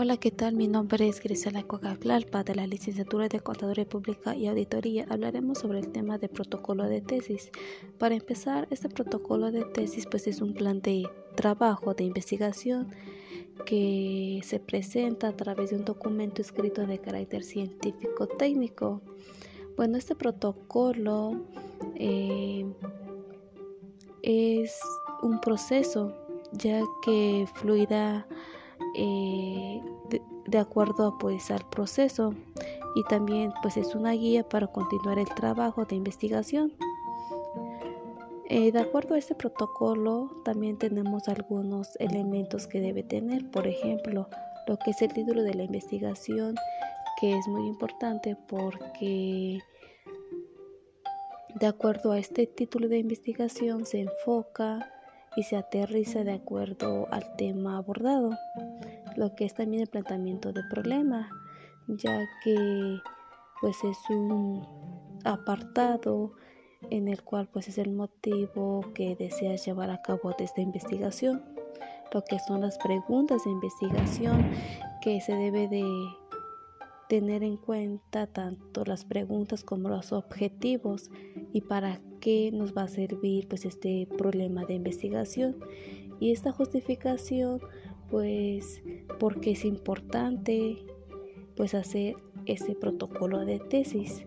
Hola, ¿qué tal? Mi nombre es Grisela Cogaflalpa de la Licenciatura de Contaduría Pública y Auditoría. Hablaremos sobre el tema de protocolo de tesis. Para empezar, este protocolo de tesis pues es un plan de trabajo de investigación que se presenta a través de un documento escrito de carácter científico técnico. Bueno, este protocolo eh, es un proceso ya que fluirá eh, de, acuerdo pues al proceso. Y también pues es una guía para continuar el trabajo de investigación. Eh, de acuerdo a este protocolo también tenemos algunos elementos que debe tener, por ejemplo, lo que es el título de la investigación, que es muy importante porque de acuerdo a este título de investigación se enfoca y se aterriza de acuerdo al tema abordado, lo que es también el planteamiento de problema, ya que pues es un apartado en el cual pues es el motivo que deseas llevar a cabo de esta investigación, lo que son las preguntas de investigación que se debe de tener en cuenta tanto las preguntas como los objetivos y para qué nos va a servir pues este problema de investigación. Y esta justificación pues porque es importante pues hacer ese protocolo de tesis.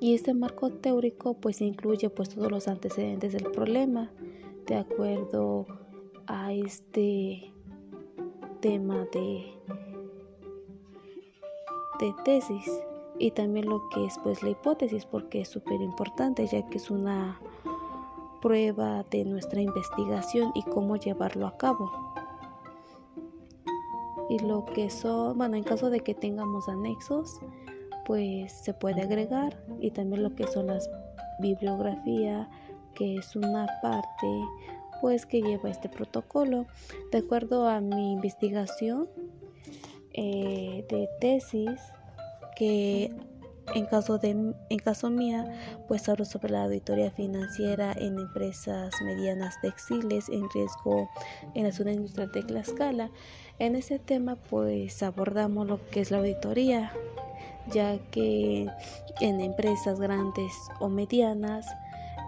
Y este marco teórico pues incluye pues todos los antecedentes del problema de acuerdo a este tema de de tesis. Y también lo que es pues la hipótesis porque es súper importante ya que es una prueba de nuestra investigación y cómo llevarlo a cabo. Y lo que son bueno en caso de que tengamos anexos pues se puede agregar y también lo que son las bibliografía que es una parte pues que lleva este protocolo. De acuerdo a mi investigación eh, de tesis que en caso de en caso mía pues hablo sobre la auditoría financiera en empresas medianas textiles en riesgo en la zona industrial de Tlaxcala. En ese tema pues abordamos lo que es la auditoría ya que en empresas grandes o medianas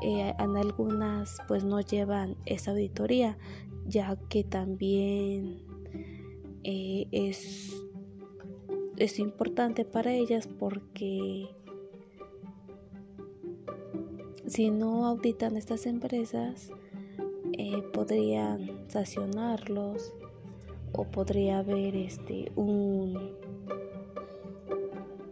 eh, en algunas pues no llevan esa auditoría ya que también eh, es, es importante para ellas porque si no auditan estas empresas eh, podrían sancionarlos o podría haber este un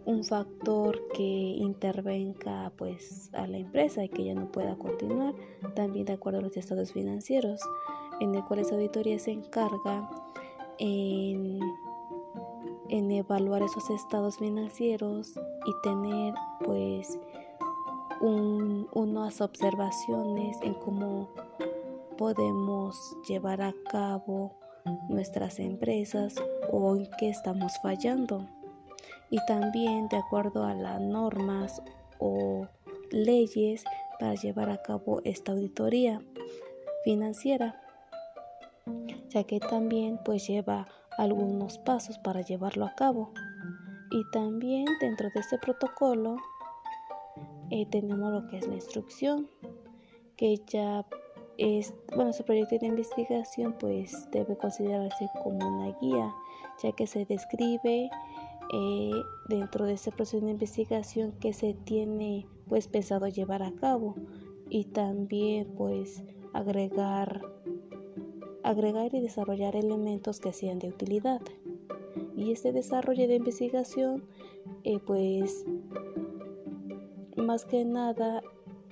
un factor que intervenga pues a la empresa y que ya no pueda continuar también de acuerdo a los estados financieros en el cual esa auditoría se encarga en, evaluar esos estados financieros y tener pues unas observaciones en cómo podemos llevar a cabo nuestras empresas o en qué estamos fallando. Y también de acuerdo a las normas o leyes para llevar a cabo esta auditoría financiera ya que también pues lleva algunos pasos para llevarlo a cabo. Y también dentro de este protocolo eh, tenemos lo que es la instrucción, que ya es, bueno, su proyecto de investigación pues debe considerarse como una guía, ya que se describe eh, dentro de este proceso de investigación que se tiene pues pensado llevar a cabo y también pues agregar agregar y desarrollar elementos que sean de utilidad. Y este desarrollo de investigación, eh, pues más que nada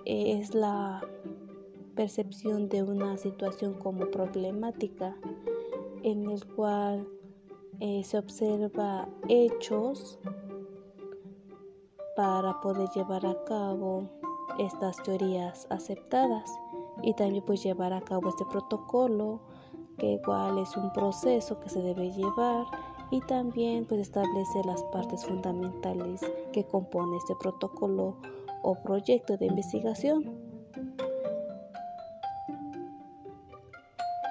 eh, es la percepción de una situación como problemática en el cual eh, se observa hechos para poder llevar a cabo estas teorías aceptadas y también pues llevar a cabo este protocolo que igual es un proceso que se debe llevar y también pues establece las partes fundamentales que compone este protocolo o proyecto de investigación.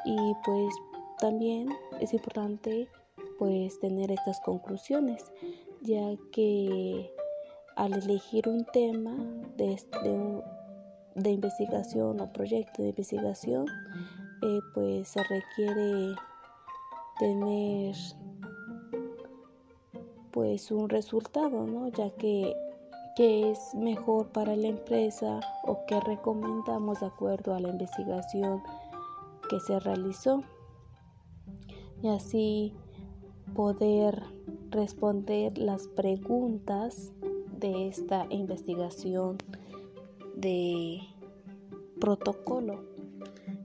Y pues también es importante pues tener estas conclusiones, ya que al elegir un tema de, de, investigación o proyecto de investigación, eh, pues se requiere tener pues un resultado, ¿no? Ya que es mejor para la empresa o qué recomendamos de acuerdo a la investigación que se realizó y así poder responder las preguntas de esta investigación de protocolo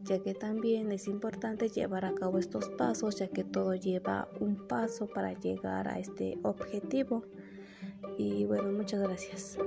ya que también es importante llevar a cabo estos pasos ya que todo lleva un paso para llegar a este objetivo. Y bueno muchas gracias